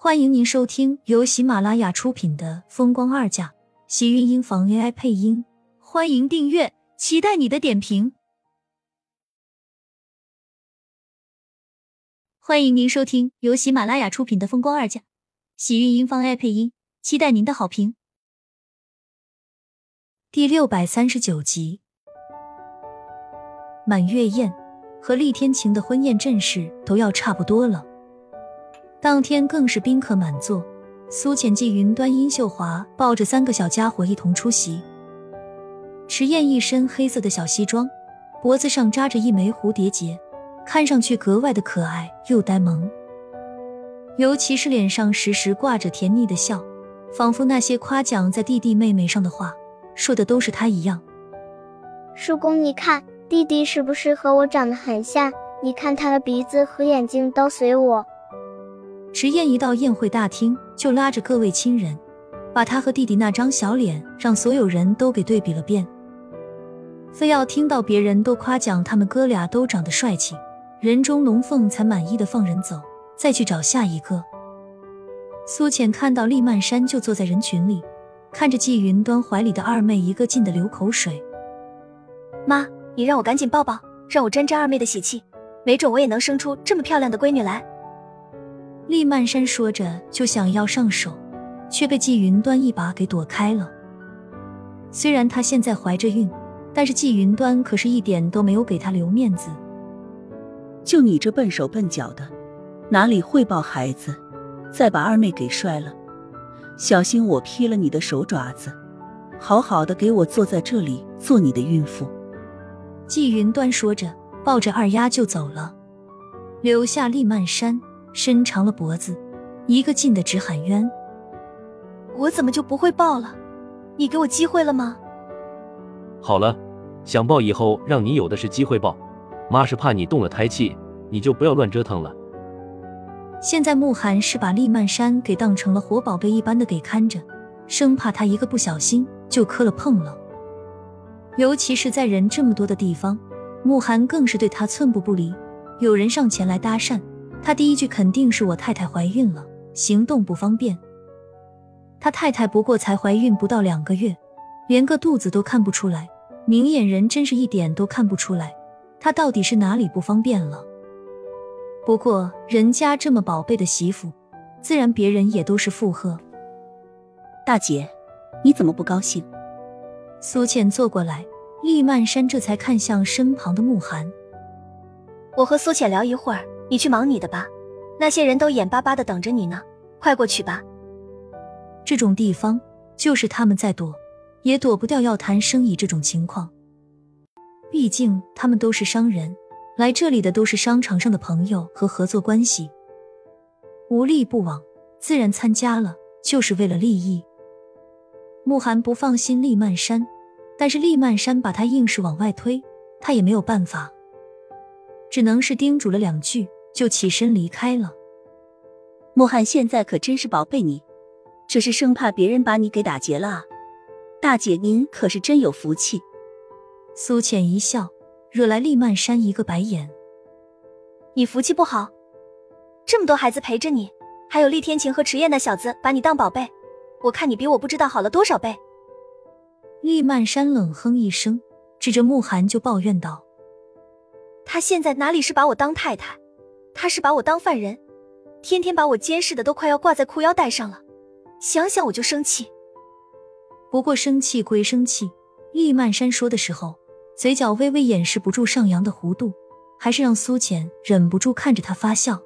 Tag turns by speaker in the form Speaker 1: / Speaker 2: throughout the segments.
Speaker 1: 欢迎您收听由喜马拉雅出品的《风光二嫁》，喜运音房 AI 配音。欢迎订阅，期待你的点评。欢迎您收听由喜马拉雅出品的《风光二嫁》，喜运音房 AI 配音。期待您的好评。第六百三十九集，满月宴和厉天晴的婚宴阵势都要差不多了。当天更是宾客满座，苏浅、季云端、殷秀华抱着三个小家伙一同出席。迟燕一身黑色的小西装，脖子上扎着一枚蝴蝶结，看上去格外的可爱又呆萌。尤其是脸上时时挂着甜腻的笑，仿佛那些夸奖在弟弟妹妹上的话，说的都是他一样。
Speaker 2: 叔公，你看弟弟是不是和我长得很像？你看他的鼻子和眼睛都随我。
Speaker 1: 迟燕一到宴会大厅，就拉着各位亲人，把他和弟弟那张小脸让所有人都给对比了遍，非要听到别人都夸奖他们哥俩都长得帅气，人中龙凤才满意的放人走，再去找下一个。苏浅看到厉曼山就坐在人群里，看着季云端怀里的二妹，一个劲的流口水。
Speaker 3: 妈，你让我赶紧抱抱，让我沾沾二妹的喜气，没准我也能生出这么漂亮的闺女来。
Speaker 1: 厉曼山说着就想要上手，却被纪云端一把给躲开了。虽然她现在怀着孕，但是纪云端可是一点都没有给她留面子。
Speaker 4: 就你这笨手笨脚的，哪里会抱孩子？再把二妹给摔了，小心我劈了你的手爪子！好好的给我坐在这里做你的孕妇。
Speaker 1: 纪云端说着，抱着二丫就走了，留下厉曼山。伸长了脖子，一个劲的直喊冤。
Speaker 3: 我怎么就不会抱了？你给我机会了吗？
Speaker 5: 好了，想抱以后让你有的是机会抱。妈是怕你动了胎气，你就不要乱折腾了。
Speaker 1: 现在慕寒是把厉曼山给当成了活宝贝一般的给看着，生怕他一个不小心就磕了碰了。尤其是在人这么多的地方，慕寒更是对他寸步不离。有人上前来搭讪。他第一句肯定是我太太怀孕了，行动不方便。他太太不过才怀孕不到两个月，连个肚子都看不出来，明眼人真是一点都看不出来，他到底是哪里不方便了？不过人家这么宝贝的媳妇，自然别人也都是附和。
Speaker 4: 大姐，你怎么不高兴？
Speaker 1: 苏倩坐过来，厉曼山这才看向身旁的慕寒。
Speaker 3: 我和苏浅聊一会儿。你去忙你的吧，那些人都眼巴巴的等着你呢，快过去吧。
Speaker 1: 这种地方就是他们在躲，也躲不掉要谈生意这种情况。毕竟他们都是商人，来这里的都是商场上的朋友和合作关系，无利不往，自然参加了就是为了利益。慕寒不放心厉曼山，但是厉曼山把他硬是往外推，他也没有办法，只能是叮嘱了两句。就起身离开了。
Speaker 4: 莫寒现在可真是宝贝你，这是生怕别人把你给打劫了啊！大姐您可是真有福气。
Speaker 1: 苏浅一笑，惹来厉曼山一个白眼。
Speaker 3: 你福气不好，这么多孩子陪着你，还有厉天晴和迟燕那小子把你当宝贝，我看你比我不知道好了多少倍。
Speaker 1: 厉曼山冷哼一声，指着慕寒就抱怨道：“
Speaker 3: 他现在哪里是把我当太太？”他是把我当犯人，天天把我监视的都快要挂在裤腰带上了，想想我就生气。
Speaker 1: 不过生气归生气，厉曼山说的时候，嘴角微微掩饰不住上扬的弧度，还是让苏浅忍不住看着他发笑。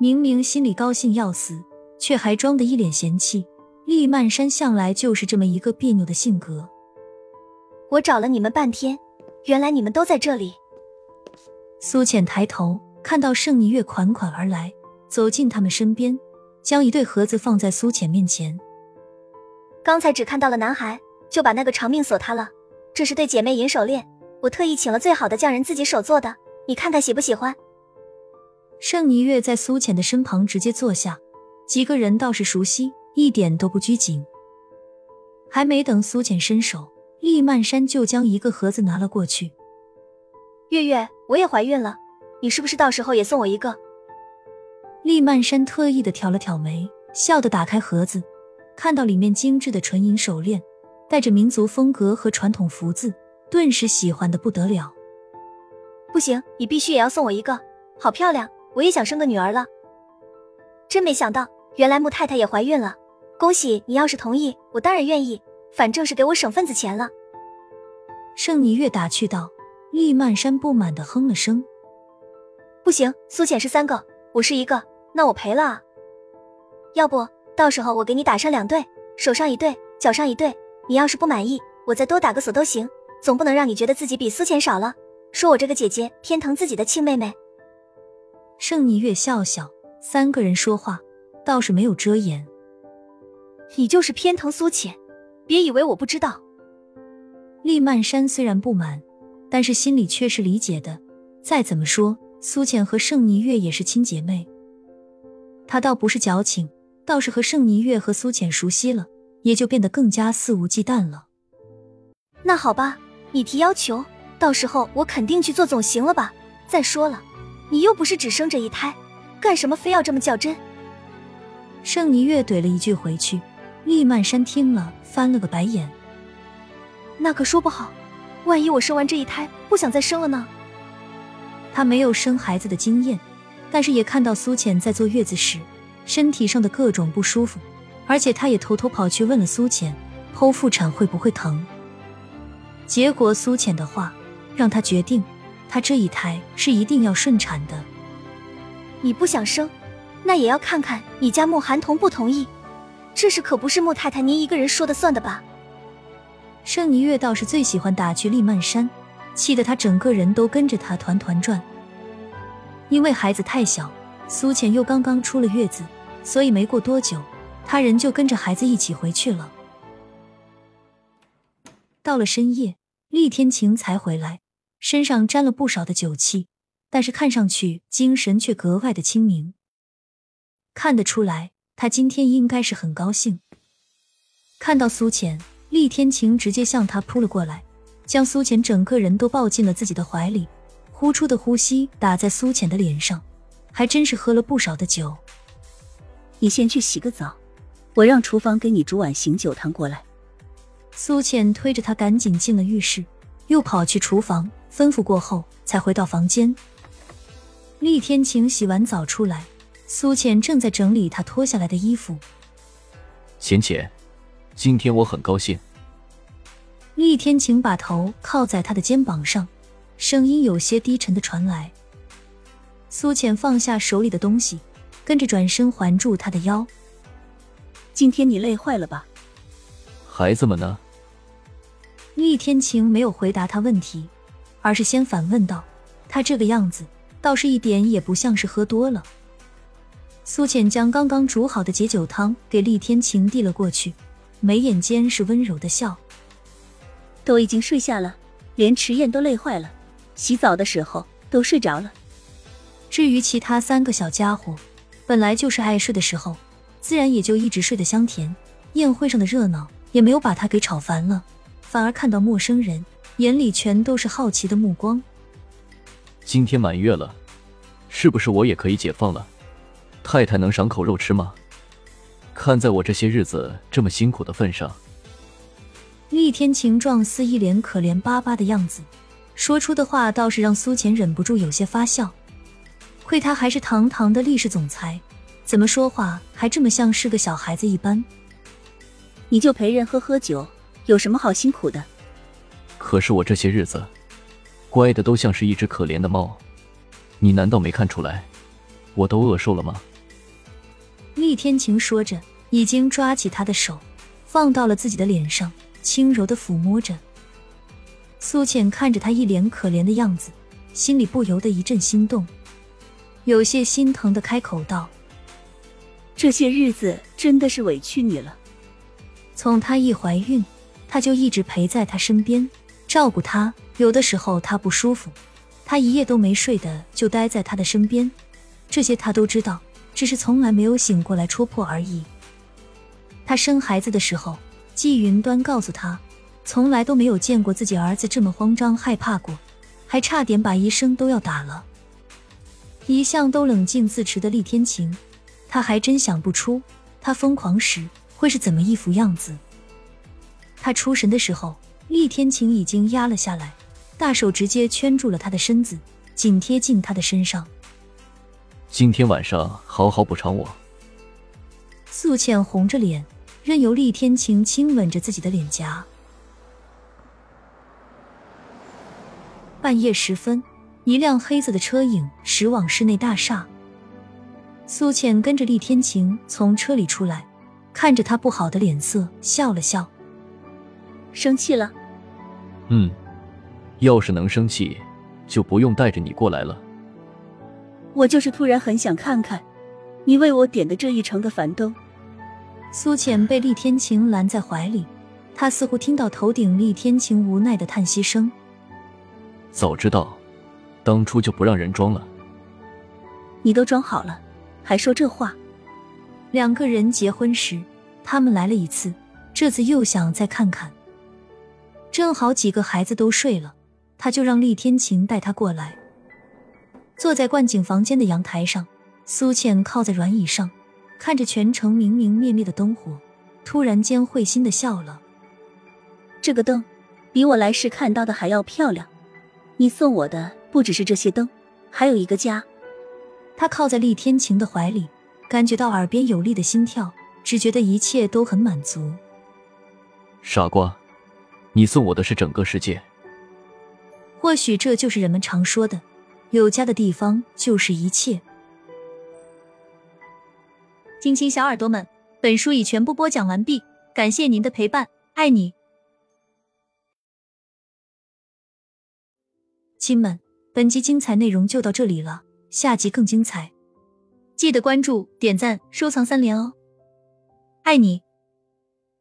Speaker 1: 明明心里高兴要死，却还装得一脸嫌弃。厉曼山向来就是这么一个别扭的性格。
Speaker 3: 我找了你们半天，原来你们都在这里。
Speaker 1: 苏浅抬头。看到盛霓月款款而来，走进他们身边，将一对盒子放在苏浅面前。
Speaker 3: 刚才只看到了男孩，就把那个长命锁他了。这是对姐妹银手链，我特意请了最好的匠人自己手做的，你看看喜不喜欢？
Speaker 1: 盛霓月在苏浅的身旁直接坐下，几个人倒是熟悉，一点都不拘谨。还没等苏浅伸手，厉曼山就将一个盒子拿了过去。
Speaker 3: 月月，我也怀孕了。你是不是到时候也送我一个？
Speaker 1: 厉曼山特意的挑了挑眉，笑的打开盒子，看到里面精致的纯银手链，带着民族风格和传统福字，顿时喜欢的不得了。
Speaker 3: 不行，你必须也要送我一个，好漂亮，我也想生个女儿了。真没想到，原来穆太太也怀孕了，恭喜你！要是同意，我当然愿意，反正是给我省份子钱了。
Speaker 1: 盛尼月打趣道。厉曼山不满的哼了声：“
Speaker 3: 不行，苏浅是三个，我是一个，那我赔了啊！要不到时候我给你打上两对，手上一对，脚上一对，你要是不满意，我再多打个锁都行，总不能让你觉得自己比苏浅少了，说我这个姐姐偏疼自己的亲妹妹。”
Speaker 1: 盛霓月笑笑，三个人说话倒是没有遮掩。
Speaker 3: 你就是偏疼苏浅，别以为我不知道。
Speaker 1: 厉曼山虽然不满。但是心里却是理解的。再怎么说，苏浅和盛霓月也是亲姐妹。她倒不是矫情，倒是和盛霓月和苏浅熟悉了，也就变得更加肆无忌惮了。
Speaker 3: 那好吧，你提要求，到时候我肯定去做，总行了吧？再说了，你又不是只生这一胎，干什么非要这么较真？
Speaker 1: 盛霓月怼了一句回去，厉曼山听了翻了个白眼。
Speaker 3: 那可说不好。万一我生完这一胎不想再生了呢？
Speaker 1: 他没有生孩子的经验，但是也看到苏浅在坐月子时身体上的各种不舒服，而且他也偷偷跑去问了苏浅，剖腹产会不会疼？结果苏浅的话让他决定，他这一胎是一定要顺产的。
Speaker 3: 你不想生，那也要看看你家穆寒同不同意。这事可不是穆太太您一个人说的算的吧？
Speaker 1: 盛霓月倒是最喜欢打趣厉曼山，气得他整个人都跟着他团团转。因为孩子太小，苏浅又刚刚出了月子，所以没过多久，他人就跟着孩子一起回去了。到了深夜，厉天晴才回来，身上沾了不少的酒气，但是看上去精神却格外的清明。看得出来，他今天应该是很高兴。看到苏浅。厉天晴直接向他扑了过来，将苏浅整个人都抱进了自己的怀里，呼出的呼吸打在苏浅的脸上，还真是喝了不少的酒。
Speaker 4: 你先去洗个澡，我让厨房给你煮碗醒酒汤过来。
Speaker 1: 苏浅推着他赶紧进了浴室，又跑去厨房吩咐过后，才回到房间。厉天晴洗完澡出来，苏浅正在整理他脱下来的衣服。
Speaker 5: 浅浅，今天我很高兴。
Speaker 1: 厉天晴把头靠在他的肩膀上，声音有些低沉的传来。苏浅放下手里的东西，跟着转身环住他的腰。
Speaker 4: 今天你累坏了吧？
Speaker 5: 孩子们呢？
Speaker 1: 厉天晴没有回答他问题，而是先反问道：“他这个样子，倒是一点也不像是喝多了。”苏浅将刚刚煮好的解酒汤给厉天晴递了过去，眉眼间是温柔的笑。
Speaker 4: 都已经睡下了，连迟燕都累坏了，洗澡的时候都睡着了。
Speaker 1: 至于其他三个小家伙，本来就是爱睡的时候，自然也就一直睡得香甜。宴会上的热闹也没有把他给吵烦了，反而看到陌生人，眼里全都是好奇的目光。
Speaker 5: 今天满月了，是不是我也可以解放了？太太能赏口肉吃吗？看在我这些日子这么辛苦的份上。
Speaker 1: 厉天晴状似一脸可怜巴巴的样子，说出的话倒是让苏浅忍不住有些发笑。亏他还是堂堂的厉氏总裁，怎么说话还这么像是个小孩子一般？
Speaker 4: 你就陪人喝喝酒，有什么好辛苦的？
Speaker 5: 可是我这些日子，乖的都像是一只可怜的猫，你难道没看出来，我都饿瘦了吗？
Speaker 1: 厉天晴说着，已经抓起他的手，放到了自己的脸上。轻柔的抚摸着，苏浅看着他一脸可怜的样子，心里不由得一阵心动，有些心疼的开口道：“
Speaker 4: 这些日子真的是委屈你了。
Speaker 1: 从她一怀孕，他就一直陪在她身边，照顾她。有的时候她不舒服，他一夜都没睡的就待在她的身边。这些他都知道，只是从来没有醒过来戳破而已。他生孩子的时候。”季云端告诉他，从来都没有见过自己儿子这么慌张害怕过，还差点把医生都要打了。一向都冷静自持的厉天晴，他还真想不出他疯狂时会是怎么一副样子。他出神的时候，厉天晴已经压了下来，大手直接圈住了他的身子，紧贴近他的身上。
Speaker 5: 今天晚上好好补偿我。
Speaker 1: 素倩红着脸，任由厉天晴亲吻着自己的脸颊。半夜时分。一辆黑色的车影驶往室内大厦，苏浅跟着厉天晴从车里出来，看着他不好的脸色，笑了笑。
Speaker 4: 生气了？
Speaker 5: 嗯，要是能生气，就不用带着你过来了。
Speaker 4: 我就是突然很想看看，你为我点的这一程的樊登。
Speaker 1: 苏浅被厉天晴拦在怀里，他似乎听到头顶厉天晴无奈的叹息声。
Speaker 5: 早知道。当初就不让人装了，
Speaker 4: 你都装好了，还说这话？
Speaker 1: 两个人结婚时，他们来了一次，这次又想再看看。正好几个孩子都睡了，他就让厉天晴带他过来。坐在冠景房间的阳台上，苏倩靠在软椅上，看着全城明明灭灭的灯火，突然间会心的笑了。
Speaker 4: 这个灯，比我来时看到的还要漂亮。你送我的。不只是这些灯，还有一个家。
Speaker 1: 他靠在厉天晴的怀里，感觉到耳边有力的心跳，只觉得一切都很满足。
Speaker 5: 傻瓜，你送我的是整个世界。
Speaker 1: 或许这就是人们常说的，有家的地方就是一切。
Speaker 3: 亲亲小耳朵们，本书已全部播讲完毕，感谢您的陪伴，爱你，
Speaker 1: 亲们。本集精彩内容就到这里了，下集更精彩，
Speaker 3: 记得关注、点赞、收藏三连哦，爱你。